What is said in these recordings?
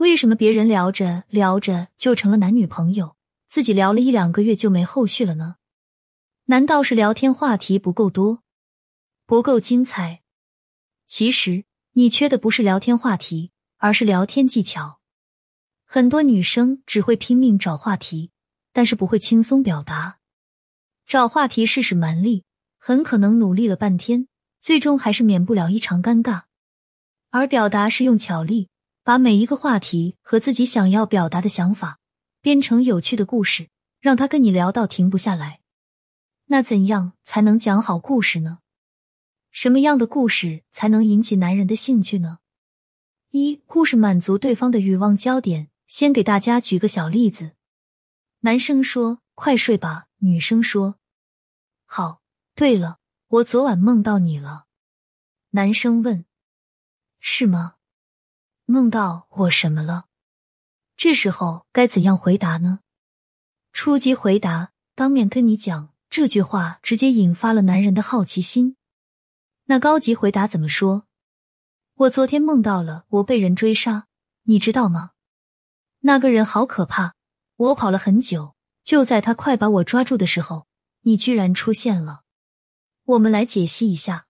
为什么别人聊着聊着就成了男女朋友，自己聊了一两个月就没后续了呢？难道是聊天话题不够多，不够精彩？其实你缺的不是聊天话题，而是聊天技巧。很多女生只会拼命找话题，但是不会轻松表达。找话题试试蛮力，很可能努力了半天，最终还是免不了一场尴尬。而表达是用巧力，把每一个话题和自己想要表达的想法编成有趣的故事，让他跟你聊到停不下来。那怎样才能讲好故事呢？什么样的故事才能引起男人的兴趣呢？一故事满足对方的欲望焦点。先给大家举个小例子：男生说“快睡吧”，女生说“好”。对了，我昨晚梦到你了。男生问：“是吗？梦到我什么了？”这时候该怎样回答呢？初级回答：当面跟你讲这句话，直接引发了男人的好奇心。那高级回答怎么说？我昨天梦到了我被人追杀，你知道吗？那个人好可怕，我跑了很久，就在他快把我抓住的时候，你居然出现了。我们来解析一下，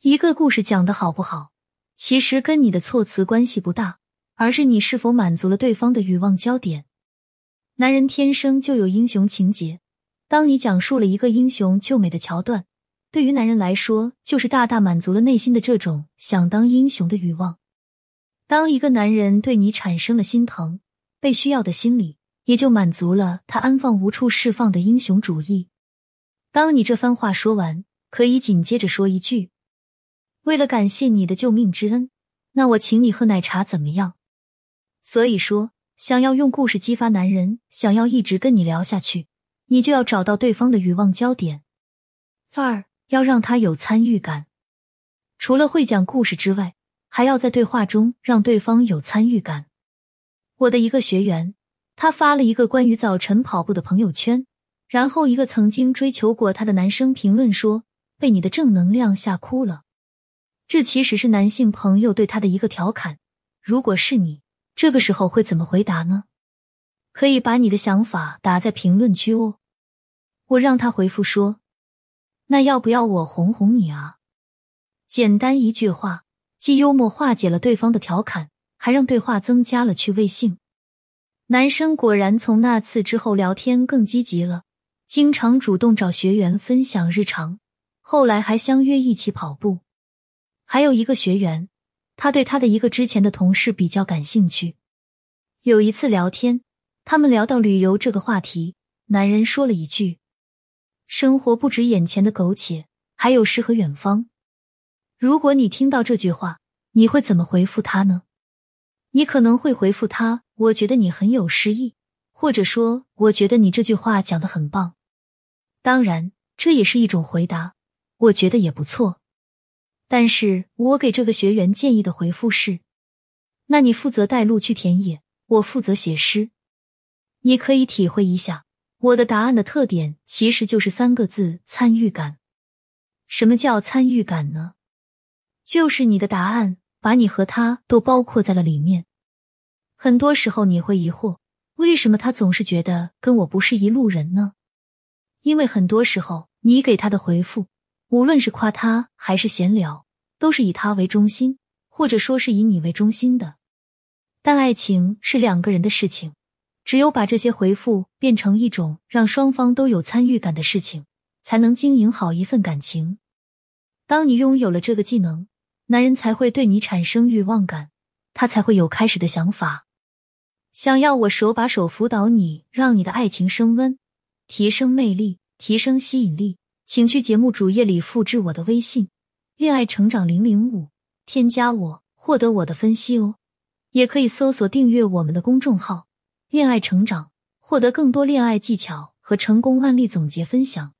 一个故事讲的好不好，其实跟你的措辞关系不大，而是你是否满足了对方的欲望焦点。男人天生就有英雄情节，当你讲述了一个英雄救美的桥段，对于男人来说，就是大大满足了内心的这种想当英雄的欲望。当一个男人对你产生了心疼、被需要的心理，也就满足了他安放无处释放的英雄主义。当你这番话说完，可以紧接着说一句：“为了感谢你的救命之恩，那我请你喝奶茶，怎么样？”所以说，想要用故事激发男人，想要一直跟你聊下去，你就要找到对方的欲望焦点。二要让他有参与感，除了会讲故事之外。还要在对话中让对方有参与感。我的一个学员，他发了一个关于早晨跑步的朋友圈，然后一个曾经追求过他的男生评论说：“被你的正能量吓哭了。”这其实是男性朋友对他的一个调侃。如果是你，这个时候会怎么回答呢？可以把你的想法打在评论区哦。我让他回复说：“那要不要我哄哄你啊？”简单一句话。既幽默化解了对方的调侃，还让对话增加了趣味性。男生果然从那次之后聊天更积极了，经常主动找学员分享日常，后来还相约一起跑步。还有一个学员，他对他的一个之前的同事比较感兴趣。有一次聊天，他们聊到旅游这个话题，男人说了一句：“生活不止眼前的苟且，还有诗和远方。”如果你听到这句话，你会怎么回复他呢？你可能会回复他：“我觉得你很有诗意。”或者说：“我觉得你这句话讲的很棒。”当然，这也是一种回答，我觉得也不错。但是我给这个学员建议的回复是：“那你负责带路去田野，我负责写诗。”你可以体会一下我的答案的特点，其实就是三个字：参与感。什么叫参与感呢？就是你的答案，把你和他都包括在了里面。很多时候你会疑惑，为什么他总是觉得跟我不是一路人呢？因为很多时候你给他的回复，无论是夸他还是闲聊，都是以他为中心，或者说是以你为中心的。但爱情是两个人的事情，只有把这些回复变成一种让双方都有参与感的事情，才能经营好一份感情。当你拥有了这个技能。男人才会对你产生欲望感，他才会有开始的想法，想要我手把手辅导你，让你的爱情升温，提升魅力，提升吸引力，请去节目主页里复制我的微信“恋爱成长零零五”，添加我，获得我的分析哦。也可以搜索订阅我们的公众号“恋爱成长”，获得更多恋爱技巧和成功案例总结分享。